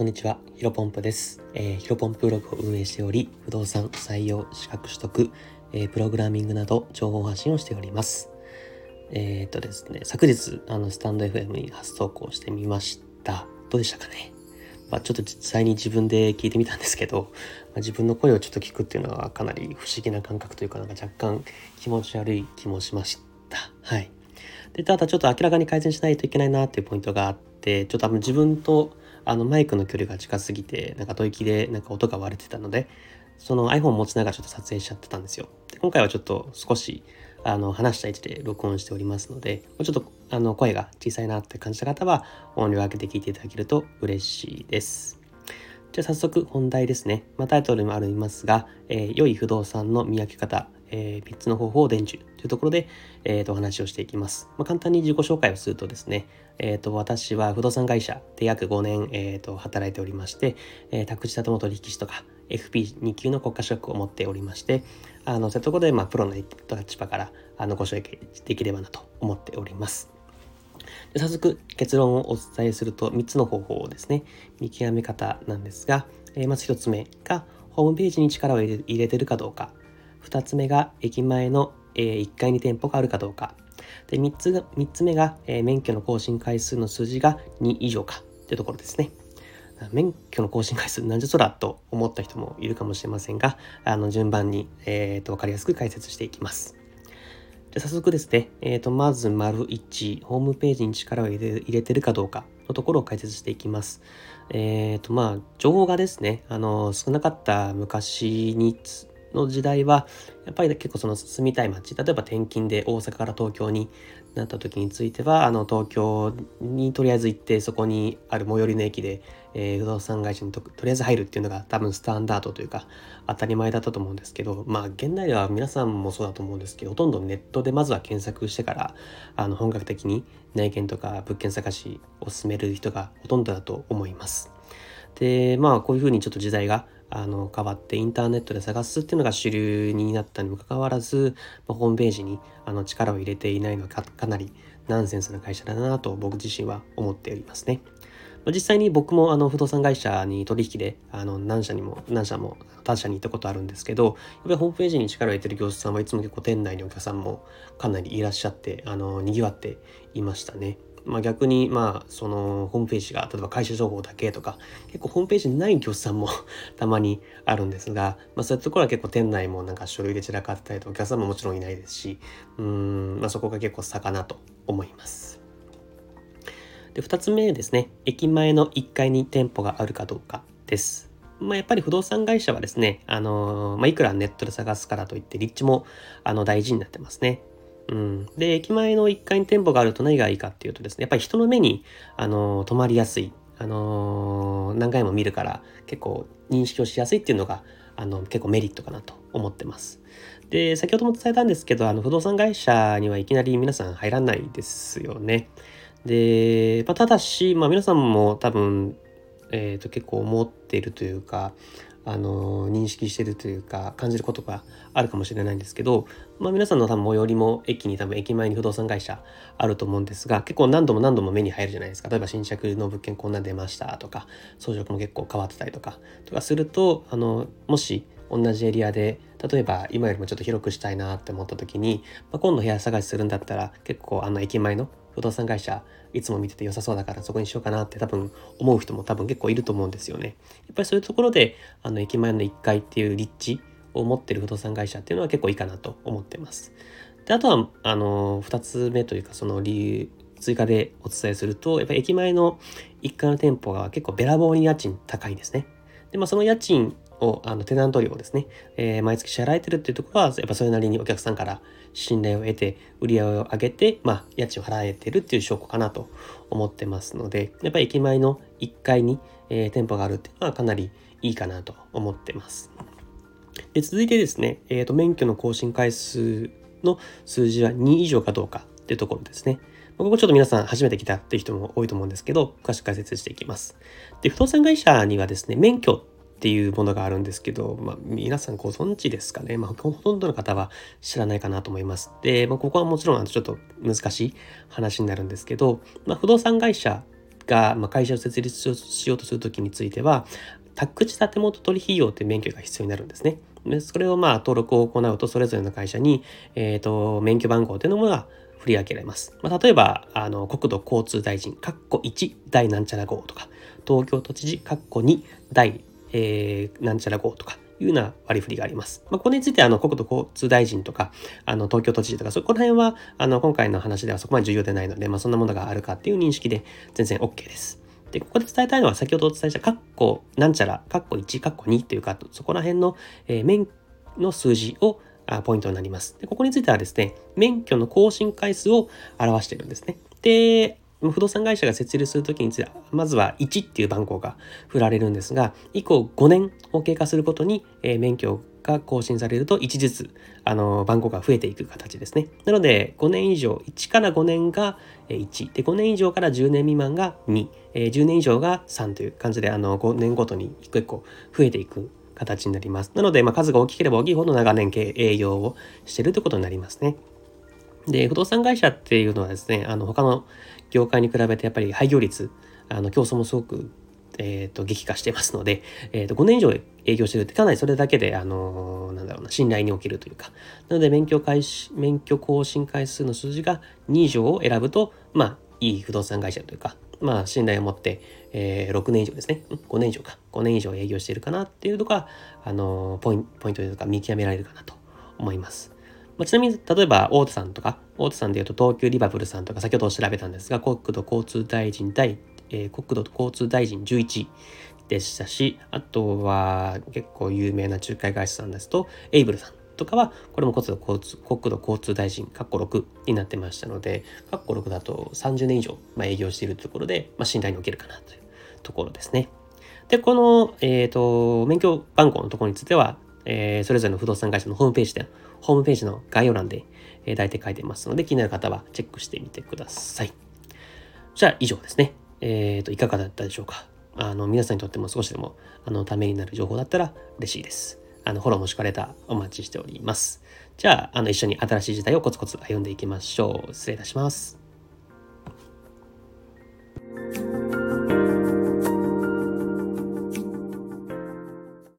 こんにちは、ヒロポンプです。えー、ヒロポンプブログを運営しており、不動産、採用、資格取得、えー、プログラミングなど情報発信をしております。えー、っとですね、昨日、あの、スタンド FM に初投稿してみました。どうでしたかね？まあ、ちょっと実際に自分で聞いてみたんですけど、まあ、自分の声をちょっと聞くっていうのはかなり不思議な感覚というか、なんか若干気持ち悪い気もしました。はい。で、ただちょっと明らかに改善しないといけないなっていうポイントがあって、ちょっと多分自分とあのマイクの距離が近すぎて、なんか吐息でなんか音が割れてたので、その iPhone 持ちながらちょっと撮影しちゃってたんですよ。で今回はちょっと少しあの話した位置で録音しておりますので、ちょっとあの声が小さいなって感じた方は音量を上げて聞いていただけると嬉しいです。じゃあ早速本題ですね。まあ、タイトルにもありますが、えー、良い不動産の見分け方、えー、3つの方法を伝授というところで、えー、とお話をしていきます。まあ、簡単に自己紹介をするとですね、えー、と私は不動産会社で約5年、えー、と働いておりまして、えー、宅地建物取引士とか FP2 級の国家資格を持っておりまして、あのそういうところで、まあ、プロの立場からあのご紹介できればなと思っております。で早速結論をお伝えすると3つの方法をですね見極め方なんですが、えー、まず1つ目がホームページに力を入れてるかどうか2つ目が駅前の、えー、1階に店舗があるかどうか。で3つが3つ目が、えー、免許の更新回数の数字が2以上かというところですね。免許の更新回数なんじゃそらと思った人もいるかもしれませんが、あの順番に、えーと、分かりやすく解説していきます。じゃ早速ですね、えーと、まず丸1、ホームページに力を入れ入れてるかどうかのところを解説していきます。えっ、ー、とまあ、情報がですね、あの少なかった昔にの時代は、やっぱり結構その住みたい街、例えば転勤で大阪から東京になった時については、あの東京にとりあえず行って、そこにある最寄りの駅で、えー、不動産会社にととりあえず入るっていうのが多分スタンダードというか当たり前だったと思うんですけど、まあ現代では皆さんもそうだと思うんですけど、ほとんどネットでまずは検索してから、あの本格的に内見とか物件探しを進める人がほとんどだと思います。で、まあこういうふうにちょっと時代があの変わってインターネットで探すっていうのが主流になったにもかかわらず、まあ、ホームページにあの力を入れていないのはかなりナンセンスな会社だなと僕自身は思っておりますね。実際に僕もあの不動産会社に取引であの何社にも何社も他社に行ったことあるんですけどやっぱりホームページに力を入れてる業者さんはいつも結構店内にお客さんもかなりいらっしゃってあの賑わっていましたね。まあ、逆にまあそのホームページが例えば会社情報だけとか結構ホームページにない業者さんも たまにあるんですが、まあ、そういうところは結構店内もなんか書類で散らかってたりとお客さんももちろんいないですしうん、まあ、そこが結構差かなと思います。で2つ目ですね駅前の1階に店舗があるかどうかです。まあ、やっぱり不動産会社はですね、あのー、まあ、いくらネットで探すからといって立地もあの大事になってますね。うん。で、駅前の1階に店舗があると何がいいかっていうとですね、やっぱり人の目に、あのー、止まりやすい。あのー、何回も見るから結構認識をしやすいっていうのが、あの、結構メリットかなと思ってます。で、先ほども伝えたんですけど、あの、不動産会社にはいきなり皆さん入らないですよね。で、まあ、ただし、まあ、皆さんも多分、えっ、ー、と、結構思っているというか、あの認識してるというか感じることがあるかもしれないんですけど、まあ、皆さんの多分最寄りも駅に多分駅前に不動産会社あると思うんですが結構何度も何度も目に入るじゃないですか例えば新着の物件こんな出ましたとか装飾も結構変わってたりとかとかするとあのもし同じエリアで例えば今よりもちょっと広くしたいなって思った時に、まあ、今度部屋探しするんだったら結構あの駅前の不動産会社いつも見てて良さそうだからそこにしようかなって多分思う人も多分結構いると思うんですよね。やっぱりそういうところであの駅前の1階っていう立地を持ってる不動産会社っていうのは結構いいかなと思ってます。であとはあの2つ目というかその理由追加でお伝えするとやっぱり駅前の1階の店舗が結構べらぼうに家賃高いですね。でまあその家賃を、あの、テナント料をですね、えー、毎月支払えてるっていうところは、やっぱそれなりにお客さんから信頼を得て、売り上げを上げて、まあ、家賃を払えてるっていう証拠かなと思ってますので、やっぱり駅前の1階に、えー、店舗があるっていうのはかなりいいかなと思ってます。で続いてですね、えーと、免許の更新回数の数字は2以上かどうかっていうところですね。ここちょっと皆さん初めて来たっていう人も多いと思うんですけど、詳しく解説していきます。で、不動産会社にはですね、免許っていうものがあるんですけど、まあ、皆さんご存知ですかね。まあ、ほとんどの方は知らないかなと思います。で、まあ、ここはもちろんちょっと難しい話になるんですけど、まあ、不動産会社が、会社を設立しようとするときについては、宅地建物取引業という免許が必要になるんですね。でそれをまあ登録を行うと、それぞれの会社に、えっ、ー、と、免許番号というのが振り分けられます。まあ、例えば、あの、国土交通大臣、括弧1、第なんちゃら号とか、東京都知事、括弧2、第、えー、なんちゃら号とか、いうような割り振りがあります。まあ、これについて、あの、国土交通大臣とか、あの、東京都知事とか、そこら辺は、あの、今回の話ではそこまで重要でないので、まあ、そんなものがあるかっていう認識で全然 OK です。で、ここで伝えたいのは、先ほどお伝えした、カッコなんちゃら、カッコ1、カッコ2というか、そこら辺の、えー、免の数字をあポイントになります。で、ここについてはですね、免許の更新回数を表しているんですね。で、不動産会社が設立するときについては、まずは1っていう番号が振られるんですが、以降5年を経過することに、えー、免許が更新されると1ずつ、あの、番号が増えていく形ですね。なので、5年以上、1から5年が1、で、5年以上から10年未満が2、えー、10年以上が3という感じで、あの、5年ごとに一個一個増えていく形になります。なので、まあ、数が大きければ大きいほど長年経営業をしてるということになりますね。で、不動産会社っていうのはですね、あの、他の業界に比べてやっぱり廃業率、あの、競争もすごく、え、ー、と、激化してますので、え、ー、と、5年以上営業してるってかなりそれだけで、あの、なんだろうな、信頼におけるというか、なので、免許開始、免許更新回数の数字が2以上を選ぶと、まあ、いい不動産会社というか、まあ、信頼を持って、えー、6年以上ですね。5年以上か。5年以上営業しているかなっていうのが、あの、ポインポイントというか見極められるかなと思います。まあ、ちなみに、例えば、大手さんとか、大手さんで言うと東急リバブルさんとか、先ほど調べたんですが、国土交通大臣第、えー、国土交通大臣11でしたし、あとは結構有名な仲介会社さんですと、エイブルさんとかは、これも国土交通国土交通大臣、括弧6になってましたので、括弧6だと30年以上、まあ、営業しているところで、まあ、信頼におけるかなというところですね。で、この、えっ、ー、と、免許番号のところについては、えー、それぞれの不動産会社のホームページで、ホームページの概要欄で、えー、大体書いてますので、気になる方はチェックしてみてください。じゃあ、以上ですね。えっ、ー、と、いかがだったでしょうか。あの、皆さんにとっても少しでも、あの、ためになる情報だったら嬉しいです。あの、フォローもしかれたお待ちしております。じゃあ、あの、一緒に新しい時代をコツコツ歩んでいきましょう。失礼いたします。